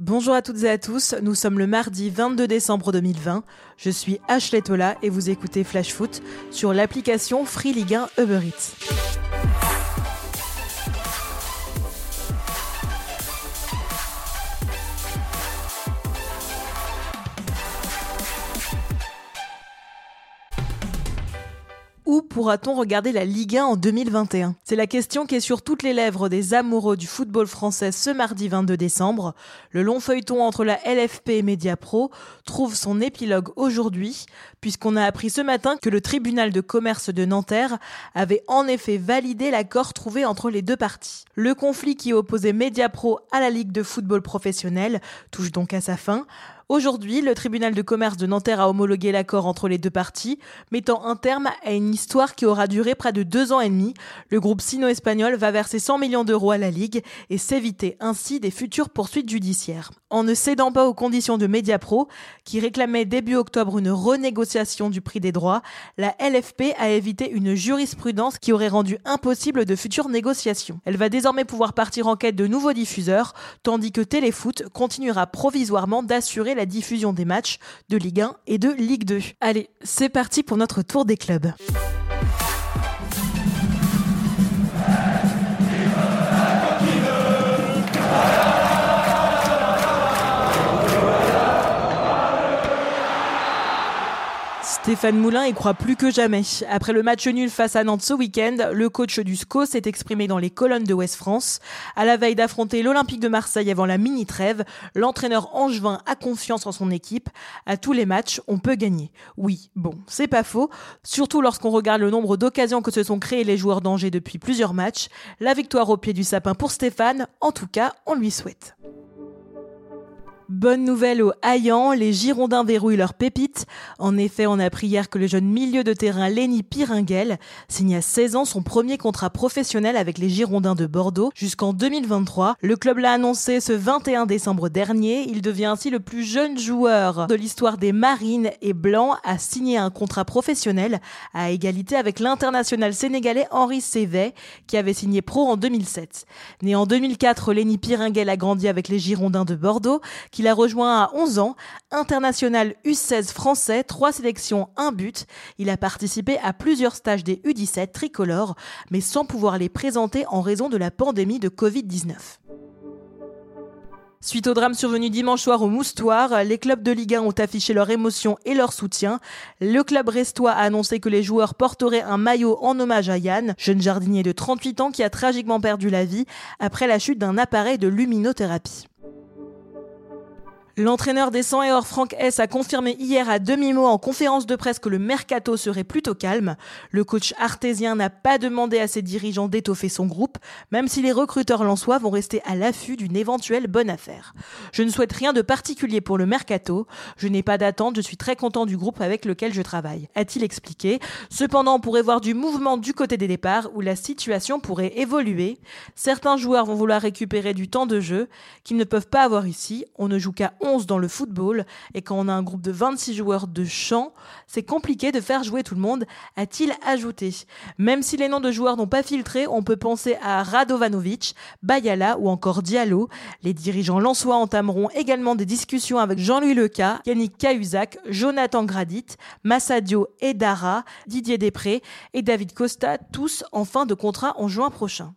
Bonjour à toutes et à tous, nous sommes le mardi 22 décembre 2020. Je suis Ashley Tola et vous écoutez Flash Foot sur l'application Free Ligue 1 Uber Eats. Pourra-t-on regarder la Ligue 1 en 2021 C'est la question qui est sur toutes les lèvres des amoureux du football français ce mardi 22 décembre. Le long feuilleton entre la LFP et Mediapro trouve son épilogue aujourd'hui, puisqu'on a appris ce matin que le tribunal de commerce de Nanterre avait en effet validé l'accord trouvé entre les deux parties. Le conflit qui opposait Mediapro à la Ligue de football professionnel touche donc à sa fin. Aujourd'hui, le tribunal de commerce de Nanterre a homologué l'accord entre les deux parties, mettant un terme à une histoire qui aura duré près de deux ans et demi. Le groupe sino-espagnol va verser 100 millions d'euros à la Ligue et s'éviter ainsi des futures poursuites judiciaires. En ne cédant pas aux conditions de Mediapro, qui réclamait début octobre une renégociation du prix des droits, la LFP a évité une jurisprudence qui aurait rendu impossible de futures négociations. Elle va désormais pouvoir partir en quête de nouveaux diffuseurs, tandis que Téléfoot continuera provisoirement d'assurer la diffusion des matchs de Ligue 1 et de Ligue 2. Allez, c'est parti pour notre tour des clubs. Stéphane Moulin y croit plus que jamais. Après le match nul face à Nantes ce week-end, le coach du SCO s'est exprimé dans les colonnes de West France. À la veille d'affronter l'Olympique de Marseille avant la mini-trêve, l'entraîneur angevin a confiance en son équipe. À tous les matchs, on peut gagner. Oui, bon, c'est pas faux. Surtout lorsqu'on regarde le nombre d'occasions que se sont créés les joueurs d'Angers depuis plusieurs matchs. La victoire au pied du sapin pour Stéphane, en tout cas, on lui souhaite. Bonne nouvelle au Hayan, les Girondins verrouillent leur pépite. En effet, on a appris hier que le jeune milieu de terrain Lenny Piringuel signe à 16 ans son premier contrat professionnel avec les Girondins de Bordeaux jusqu'en 2023. Le club l'a annoncé ce 21 décembre dernier. Il devient ainsi le plus jeune joueur de l'histoire des Marines et Blancs à signer un contrat professionnel à égalité avec l'international sénégalais Henri Sévet qui avait signé pro en 2007. Né en 2004, Lenny Piringuel a grandi avec les Girondins de Bordeaux qu'il a rejoint à 11 ans, international U16 français, 3 sélections, 1 but. Il a participé à plusieurs stages des U17 tricolores, mais sans pouvoir les présenter en raison de la pandémie de Covid-19. Suite au drame survenu dimanche soir au Moustoir, les clubs de Ligue 1 ont affiché leur émotion et leur soutien. Le club restois a annoncé que les joueurs porteraient un maillot en hommage à Yann, jeune jardinier de 38 ans qui a tragiquement perdu la vie après la chute d'un appareil de luminothérapie. L'entraîneur des 100 et or Franck S a confirmé hier à demi-mot en conférence de presse que le mercato serait plutôt calme. Le coach artésien n'a pas demandé à ses dirigeants d'étoffer son groupe, même si les recruteurs lensois vont rester à l'affût d'une éventuelle bonne affaire. Je ne souhaite rien de particulier pour le mercato. Je n'ai pas d'attente, je suis très content du groupe avec lequel je travaille, a-t-il expliqué. Cependant, on pourrait voir du mouvement du côté des départs où la situation pourrait évoluer. Certains joueurs vont vouloir récupérer du temps de jeu qu'ils ne peuvent pas avoir ici. On ne joue qu'à 11 dans le football et quand on a un groupe de 26 joueurs de champ, c'est compliqué de faire jouer tout le monde, a-t-il ajouté. Même si les noms de joueurs n'ont pas filtré, on peut penser à Radovanovic, Bayala ou encore Diallo. Les dirigeants lensois entameront également des discussions avec Jean-Louis Leca, Yannick Cahuzac, Jonathan Gradit, Massadio et Dara, Didier Després et David Costa, tous en fin de contrat en juin prochain.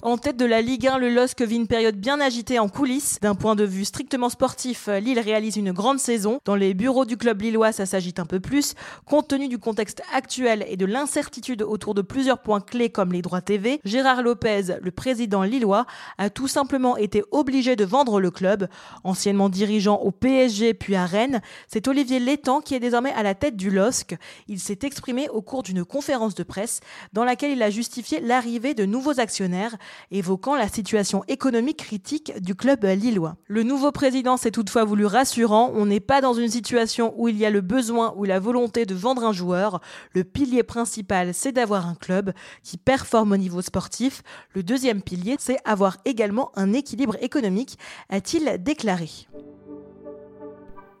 En tête de la Ligue 1, le LOSC vit une période bien agitée en coulisses. D'un point de vue strictement sportif, Lille réalise une grande saison. Dans les bureaux du club lillois, ça s'agite un peu plus. Compte tenu du contexte actuel et de l'incertitude autour de plusieurs points clés comme les droits TV, Gérard Lopez, le président lillois, a tout simplement été obligé de vendre le club. Anciennement dirigeant au PSG puis à Rennes, c'est Olivier Létang qui est désormais à la tête du LOSC. Il s'est exprimé au cours d'une conférence de presse dans laquelle il a justifié l'arrivée de nouveaux actionnaires évoquant la situation économique critique du club lillois. Le nouveau président s'est toutefois voulu rassurant, on n'est pas dans une situation où il y a le besoin ou la volonté de vendre un joueur. Le pilier principal, c'est d'avoir un club qui performe au niveau sportif. Le deuxième pilier, c'est avoir également un équilibre économique, a-t-il déclaré.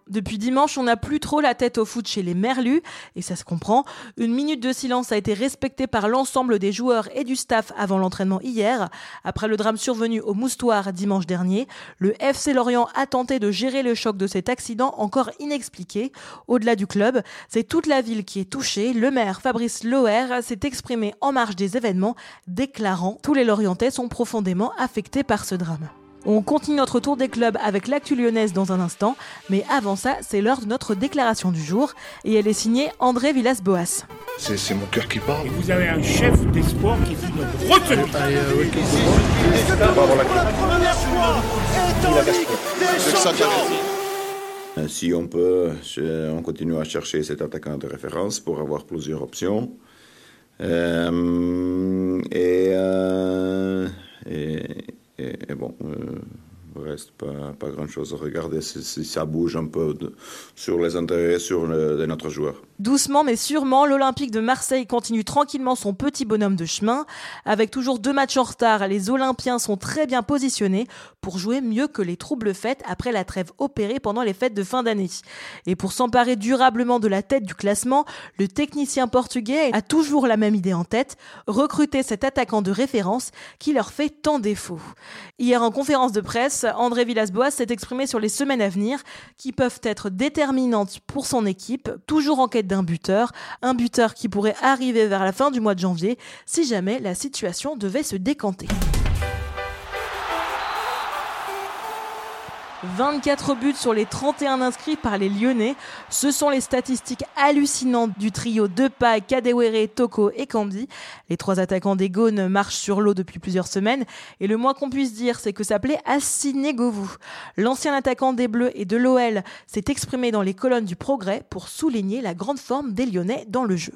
Depuis dimanche, on n'a plus trop la tête au foot chez les Merlus, et ça se comprend. Une minute de silence a été respectée par l'ensemble des joueurs et du staff avant l'entraînement hier. Après le drame survenu au Moustoir dimanche dernier, le FC Lorient a tenté de gérer le choc de cet accident encore inexpliqué. Au-delà du club, c'est toute la ville qui est touchée. Le maire Fabrice Loher s'est exprimé en marge des événements, déclarant Tous les Lorientais sont profondément affectés par ce drame. On continue notre tour des clubs avec l'actu lyonnaise dans un instant, mais avant ça, c'est l'heure de notre déclaration du jour et elle est signée André Villas-Boas. C'est mon cœur qui parle. Et vous avez un chef d'espoir qui fait notre retenue. Si on peut, on continue à chercher cet attaquant de référence pour avoir plusieurs options. Euh, et, euh, bon, euh, reste pas, pas grand-chose à regarder si, ça bouge un peu sur les intérêts sur de notre joueur. Doucement mais sûrement, l'Olympique de Marseille continue tranquillement son petit bonhomme de chemin. Avec toujours deux matchs en retard, les Olympiens sont très bien positionnés pour jouer mieux que les troubles fêtes après la trêve opérée pendant les fêtes de fin d'année. Et pour s'emparer durablement de la tête du classement, le technicien portugais a toujours la même idée en tête, recruter cet attaquant de référence qui leur fait tant défaut. Hier en conférence de presse, André Villas-Boas s'est exprimé sur les semaines à venir qui peuvent être déterminantes pour son équipe, toujours en quête d'un buteur, un buteur qui pourrait arriver vers la fin du mois de janvier si jamais la situation devait se décanter. 24 buts sur les 31 inscrits par les Lyonnais. Ce sont les statistiques hallucinantes du trio Depay, Kadewere, Toko et Kambi. Les trois attaquants des Gaunes marchent sur l'eau depuis plusieurs semaines et le moins qu'on puisse dire, c'est que ça plaît à. L'ancien attaquant des Bleus et de l'OL s'est exprimé dans les colonnes du Progrès pour souligner la grande forme des Lyonnais dans le jeu.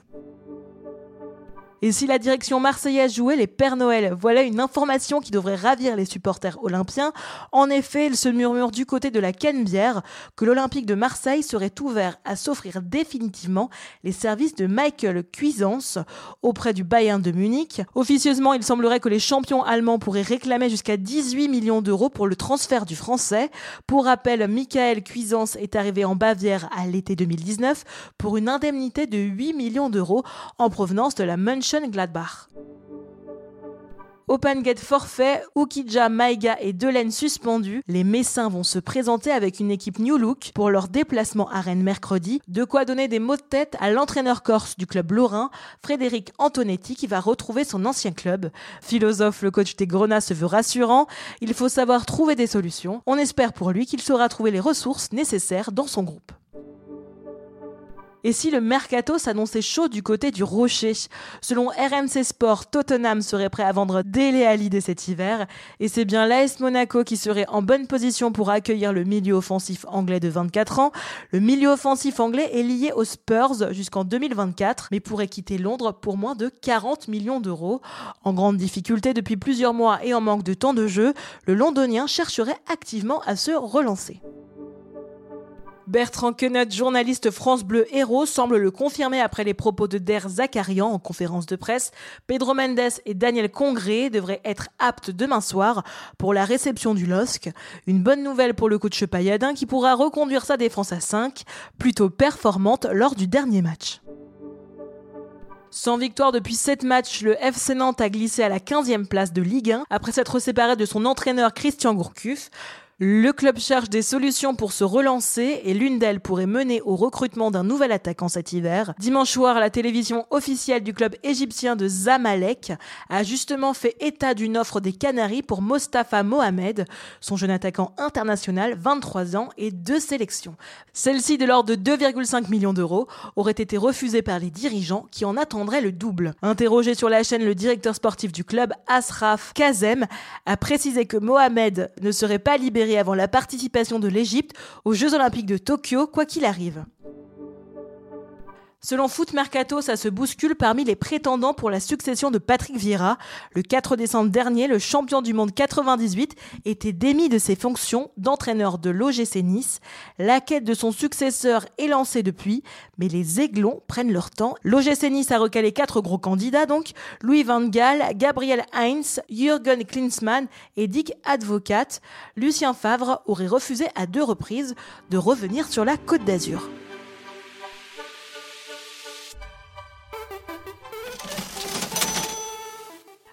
Et si la direction marseillaise jouait les Pères Noël, voilà une information qui devrait ravir les supporters olympiens. En effet, il se murmure du côté de la Canebière que l'Olympique de Marseille serait ouvert à s'offrir définitivement les services de Michael Cuisance auprès du Bayern de Munich. Officieusement, il semblerait que les champions allemands pourraient réclamer jusqu'à 18 millions d'euros pour le transfert du français. Pour rappel, Michael Cuisance est arrivé en Bavière à l'été 2019 pour une indemnité de 8 millions d'euros en provenance de la München Gladbach. Open Gate forfait, Ukija, Maïga et Delaine suspendus, les Messins vont se présenter avec une équipe New Look pour leur déplacement à Rennes mercredi, de quoi donner des mots de tête à l'entraîneur corse du club lorrain, Frédéric Antonetti, qui va retrouver son ancien club. Philosophe, le coach des Grenats se veut rassurant, il faut savoir trouver des solutions. On espère pour lui qu'il saura trouver les ressources nécessaires dans son groupe. Et si le mercato s'annonçait chaud du côté du Rocher? Selon RMC Sport, Tottenham serait prêt à vendre Dele Alli dès cet hiver. Et c'est bien l'AS Monaco qui serait en bonne position pour accueillir le milieu offensif anglais de 24 ans. Le milieu offensif anglais est lié aux Spurs jusqu'en 2024, mais pourrait quitter Londres pour moins de 40 millions d'euros. En grande difficulté depuis plusieurs mois et en manque de temps de jeu, le londonien chercherait activement à se relancer. Bertrand Quenet, journaliste France Bleu Héros, semble le confirmer après les propos de Der Zakarian en conférence de presse. Pedro Mendes et Daniel Congré devraient être aptes demain soir pour la réception du LOSC. Une bonne nouvelle pour le coach Payadin qui pourra reconduire sa défense à 5, plutôt performante lors du dernier match. Sans victoire depuis 7 matchs, le FC Nantes a glissé à la 15e place de Ligue 1 après s'être séparé de son entraîneur Christian Gourcuff. Le club cherche des solutions pour se relancer et l'une d'elles pourrait mener au recrutement d'un nouvel attaquant cet hiver. Dimanche soir, la télévision officielle du club égyptien de Zamalek a justement fait état d'une offre des Canaries pour Mostafa Mohamed, son jeune attaquant international, 23 ans et deux sélections. Celle-ci, de l'ordre de 2,5 millions d'euros, aurait été refusée par les dirigeants qui en attendraient le double. Interrogé sur la chaîne, le directeur sportif du club, Asraf Kazem, a précisé que Mohamed ne serait pas libéré avant la participation de l'Égypte aux Jeux olympiques de Tokyo, quoi qu'il arrive. Selon Foot Mercato, ça se bouscule parmi les prétendants pour la succession de Patrick Vieira. Le 4 décembre dernier, le champion du monde 98 était démis de ses fonctions d'entraîneur de l'OGC Nice. La quête de son successeur est lancée depuis, mais les aiglons prennent leur temps. L'OGC Nice a recalé quatre gros candidats donc, Louis Van Gaal, Gabriel Heinz, Jürgen Klinsmann et Dick Advocat. Lucien Favre aurait refusé à deux reprises de revenir sur la Côte d'Azur.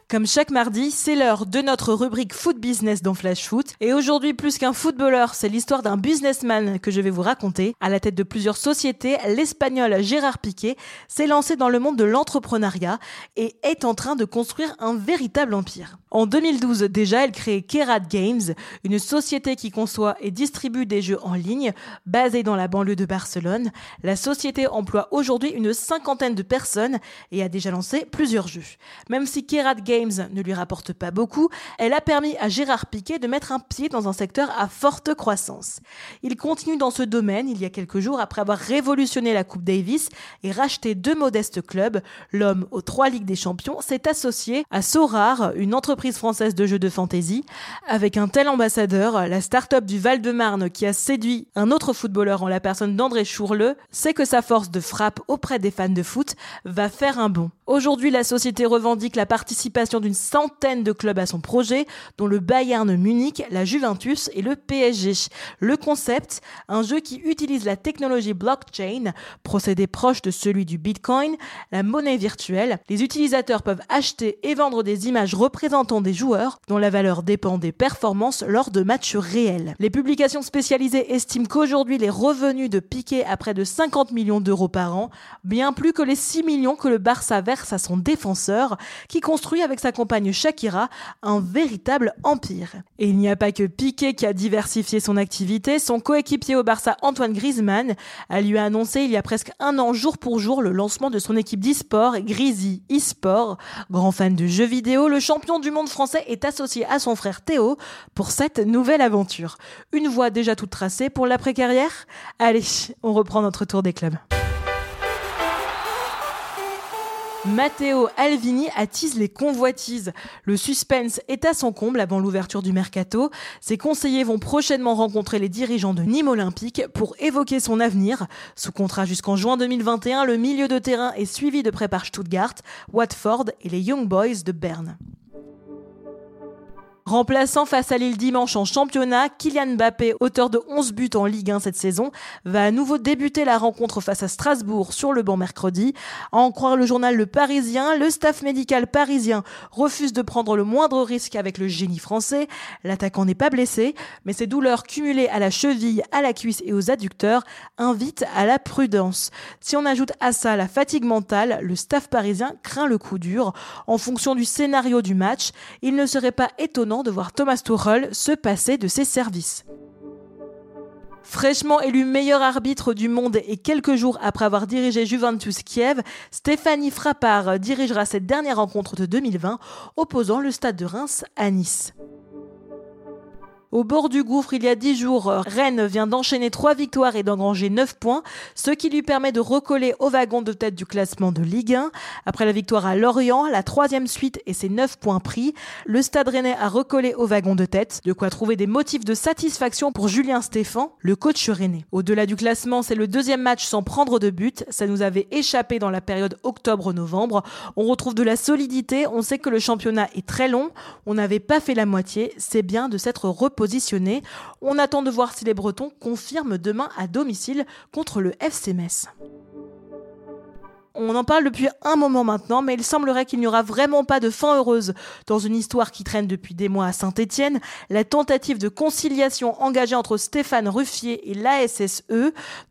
Comme chaque mardi, c'est l'heure de notre rubrique Foot Business dans Flash Foot. Et aujourd'hui, plus qu'un footballeur, c'est l'histoire d'un businessman que je vais vous raconter. À la tête de plusieurs sociétés, l'Espagnol Gérard Piquet s'est lancé dans le monde de l'entrepreneuriat et est en train de construire un véritable empire. En 2012 déjà, elle crée Kerat Games, une société qui conçoit et distribue des jeux en ligne basée dans la banlieue de Barcelone. La société emploie aujourd'hui une cinquantaine de personnes et a déjà lancé plusieurs jeux. Même si Kerat Games ne lui rapporte pas beaucoup, elle a permis à Gérard Piquet de mettre un pied dans un secteur à forte croissance. Il continue dans ce domaine il y a quelques jours après avoir révolutionné la Coupe Davis et racheté deux modestes clubs. L'homme aux trois Ligues des Champions s'est associé à Sorar, une entreprise française de jeux de fantasy. Avec un tel ambassadeur, la start-up du Val-de-Marne qui a séduit un autre footballeur en la personne d'André Chourleux sait que sa force de frappe auprès des fans de foot va faire un bond. Aujourd'hui, la société revendique la participation d'une centaine de clubs à son projet, dont le Bayern Munich, la Juventus et le PSG. Le concept, un jeu qui utilise la technologie blockchain, procédé proche de celui du Bitcoin, la monnaie virtuelle. Les utilisateurs peuvent acheter et vendre des images représentant des joueurs dont la valeur dépend des performances lors de matchs réels. Les publications spécialisées estiment qu'aujourd'hui les revenus de Piqué à près de 50 millions d'euros par an, bien plus que les 6 millions que le Barça verse à son défenseur, qui construit avec sa compagne Shakira un véritable empire. Et il n'y a pas que Piqué qui a diversifié son activité, son coéquipier au Barça Antoine Griezmann a lui annoncé il y a presque un an jour pour jour le lancement de son équipe d'e-sport, Grizzly eSport. Grand fan de jeux vidéo, le champion du monde français est associé à son frère Théo pour cette nouvelle aventure. Une voie déjà toute tracée pour l'après-carrière? Allez, on reprend notre tour des clubs. Matteo Alvini attise les convoitises. Le suspense est à son comble avant l'ouverture du mercato. Ses conseillers vont prochainement rencontrer les dirigeants de Nîmes Olympique pour évoquer son avenir. Sous contrat jusqu'en juin 2021, le milieu de terrain est suivi de près par Stuttgart, Watford et les Young Boys de Berne. Remplaçant face à Lille dimanche en championnat, Kylian Mbappé, auteur de 11 buts en Ligue 1 cette saison, va à nouveau débuter la rencontre face à Strasbourg sur le banc mercredi. À en croire le journal Le Parisien, le staff médical parisien refuse de prendre le moindre risque avec le génie français. L'attaquant n'est pas blessé, mais ses douleurs cumulées à la cheville, à la cuisse et aux adducteurs invitent à la prudence. Si on ajoute à ça la fatigue mentale, le staff parisien craint le coup dur. En fonction du scénario du match, il ne serait pas étonnant de voir Thomas Tuchel se passer de ses services. Fraîchement élu meilleur arbitre du monde et quelques jours après avoir dirigé Juventus Kiev, Stéphanie Frappard dirigera cette dernière rencontre de 2020 opposant le stade de Reims à Nice. Au bord du gouffre, il y a dix jours, Rennes vient d'enchaîner trois victoires et d'engranger neuf points, ce qui lui permet de recoller au wagon de tête du classement de Ligue 1. Après la victoire à Lorient, la troisième suite et ses neuf points pris, le Stade Rennais a recollé au wagon de tête, de quoi trouver des motifs de satisfaction pour Julien Stéphan, le coach rennais. Au-delà du classement, c'est le deuxième match sans prendre de but. Ça nous avait échappé dans la période octobre-novembre. On retrouve de la solidité, on sait que le championnat est très long, on n'avait pas fait la moitié, c'est bien de s'être reposé positionné. On attend de voir si les Bretons confirment demain à domicile contre le FC. On en parle depuis un moment maintenant, mais il semblerait qu'il n'y aura vraiment pas de fin heureuse dans une histoire qui traîne depuis des mois à Saint-Étienne. La tentative de conciliation engagée entre Stéphane Ruffier et l'ASSE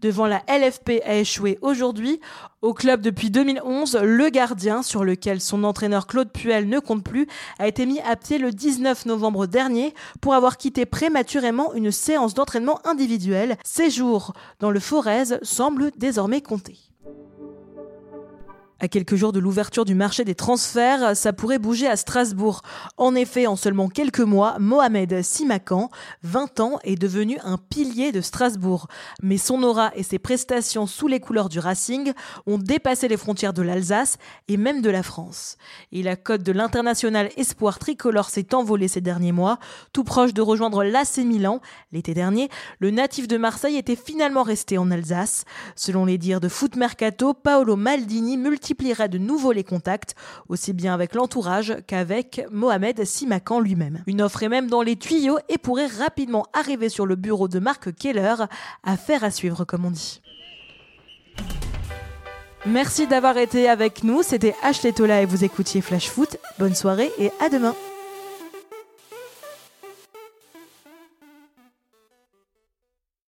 devant la LFP a échoué aujourd'hui. Au club depuis 2011, le gardien, sur lequel son entraîneur Claude Puel ne compte plus, a été mis à pied le 19 novembre dernier pour avoir quitté prématurément une séance d'entraînement individuelle. Ses jours dans le Forez semblent désormais compter. Quelques jours de l'ouverture du marché des transferts, ça pourrait bouger à Strasbourg. En effet, en seulement quelques mois, Mohamed Simakan, 20 ans, est devenu un pilier de Strasbourg. Mais son aura et ses prestations sous les couleurs du Racing ont dépassé les frontières de l'Alsace et même de la France. Et la cote de l'international espoir tricolore s'est envolée ces derniers mois, tout proche de rejoindre l'AC Milan. L'été dernier, le natif de Marseille était finalement resté en Alsace. Selon les dires de Foot Mercato, Paolo Maldini multiplie multiplierait de nouveau les contacts, aussi bien avec l'entourage qu'avec Mohamed Simakan lui-même. Une offre est même dans les tuyaux et pourrait rapidement arriver sur le bureau de Marc Keller. Affaire à suivre, comme on dit. Merci d'avoir été avec nous. C'était Ashley Tola et vous écoutiez Flash Foot. Bonne soirée et à demain.